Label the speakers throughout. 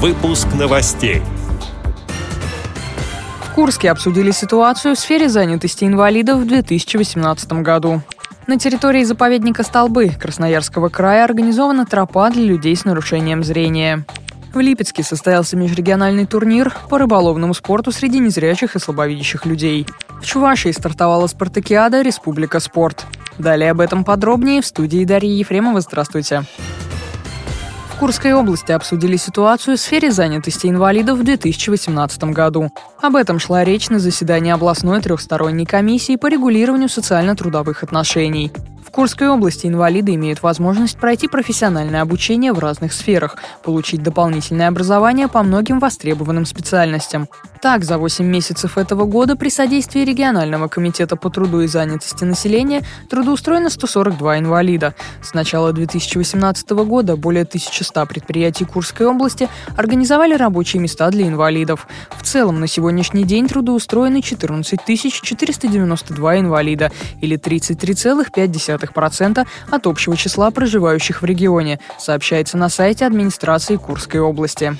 Speaker 1: Выпуск новостей.
Speaker 2: В Курске обсудили ситуацию в сфере занятости инвалидов в 2018 году. На территории заповедника Столбы Красноярского края организована тропа для людей с нарушением зрения. В Липецке состоялся межрегиональный турнир по рыболовному спорту среди незрячих и слабовидящих людей. В Чувашии стартовала спартакиада «Республика спорт». Далее об этом подробнее в студии Дарьи Ефремова. Здравствуйте. В Курской области обсудили ситуацию в сфере занятости инвалидов в 2018 году. Об этом шла речь на заседании областной трехсторонней комиссии по регулированию социально-трудовых отношений. Курской области инвалиды имеют возможность пройти профессиональное обучение в разных сферах, получить дополнительное образование по многим востребованным специальностям. Так, за 8 месяцев этого года при содействии регионального комитета по труду и занятости населения трудоустроено 142 инвалида. С начала 2018 года более 1100 предприятий Курской области организовали рабочие места для инвалидов. В целом на сегодняшний день трудоустроены 14 492 инвалида или 33,5% 0,2% от общего числа проживающих в регионе, сообщается на сайте администрации Курской области.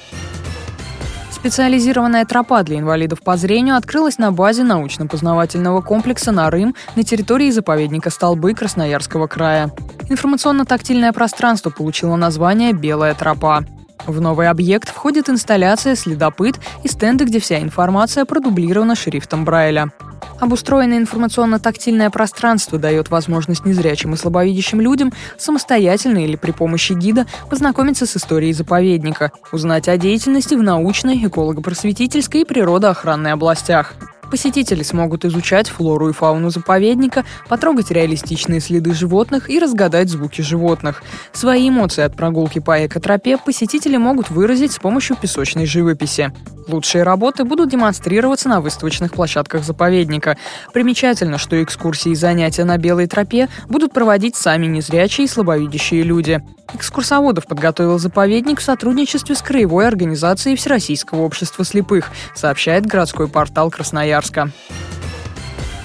Speaker 2: Специализированная тропа для инвалидов по зрению открылась на базе научно-познавательного комплекса «Нарым» на территории заповедника Столбы Красноярского края. Информационно-тактильное пространство получило название «Белая тропа». В новый объект входит инсталляция «Следопыт» и стенды, где вся информация продублирована шрифтом Брайля. Обустроенное информационно-тактильное пространство дает возможность незрячим и слабовидящим людям самостоятельно или при помощи гида познакомиться с историей заповедника, узнать о деятельности в научной, эколого-просветительской и природоохранной областях. Посетители смогут изучать флору и фауну заповедника, потрогать реалистичные следы животных и разгадать звуки животных. Свои эмоции от прогулки по экотропе посетители могут выразить с помощью песочной живописи. Лучшие работы будут демонстрироваться на выставочных площадках заповедника. Примечательно, что экскурсии и занятия на Белой тропе будут проводить сами незрячие и слабовидящие люди. Экскурсоводов подготовил заповедник в сотрудничестве с Краевой организацией Всероссийского общества слепых, сообщает городской портал Красноярска.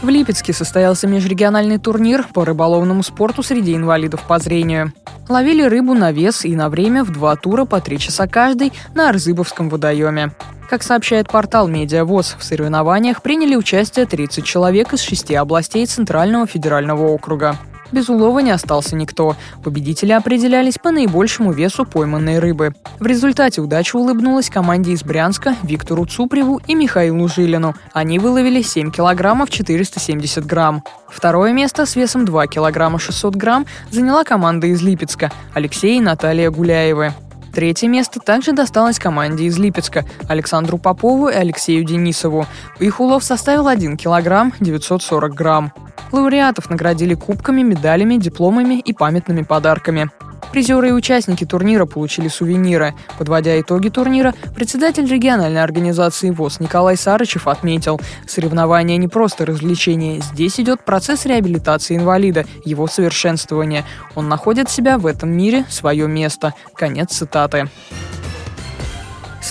Speaker 2: В Липецке состоялся межрегиональный турнир по рыболовному спорту среди инвалидов по зрению. Ловили рыбу на вес и на время в два тура по три часа каждый на Арзыбовском водоеме. Как сообщает портал «Медиавоз», в соревнованиях приняли участие 30 человек из шести областей Центрального федерального округа. Без улова не остался никто. Победители определялись по наибольшему весу пойманной рыбы. В результате удача улыбнулась команде из Брянска, Виктору Цупреву и Михаилу Жилину. Они выловили 7 килограммов 470 грамм. Второе место с весом 2 килограмма 600 грамм заняла команда из Липецка – Алексей и Наталья Гуляевы. Третье место также досталось команде из Липецка – Александру Попову и Алексею Денисову. Их улов составил 1 килограмм 940 грамм. Лауреатов наградили кубками, медалями, дипломами и памятными подарками. Призеры и участники турнира получили сувениры. Подводя итоги турнира, председатель региональной организации ВОЗ Николай Сарычев отметил, соревнования не просто развлечение, здесь идет процесс реабилитации инвалида, его совершенствования. Он находит себя в этом мире, свое место. Конец цитаты.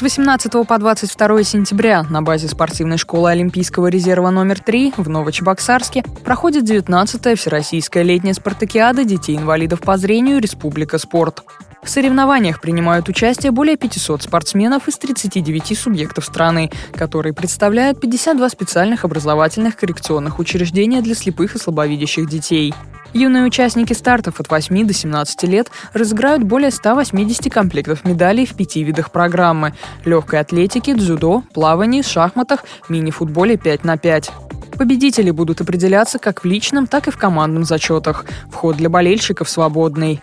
Speaker 2: С 18 по 22 сентября на базе спортивной школы Олимпийского резерва номер 3 в Новочебоксарске проходит 19-я Всероссийская летняя спартакиада детей-инвалидов по зрению «Республика спорт». В соревнованиях принимают участие более 500 спортсменов из 39 субъектов страны, которые представляют 52 специальных образовательных коррекционных учреждения для слепых и слабовидящих детей – Юные участники стартов от 8 до 17 лет разыграют более 180 комплектов медалей в пяти видах программы – легкой атлетике, дзюдо, плавании, шахматах, мини-футболе 5 на 5. Победители будут определяться как в личном, так и в командном зачетах. Вход для болельщиков свободный.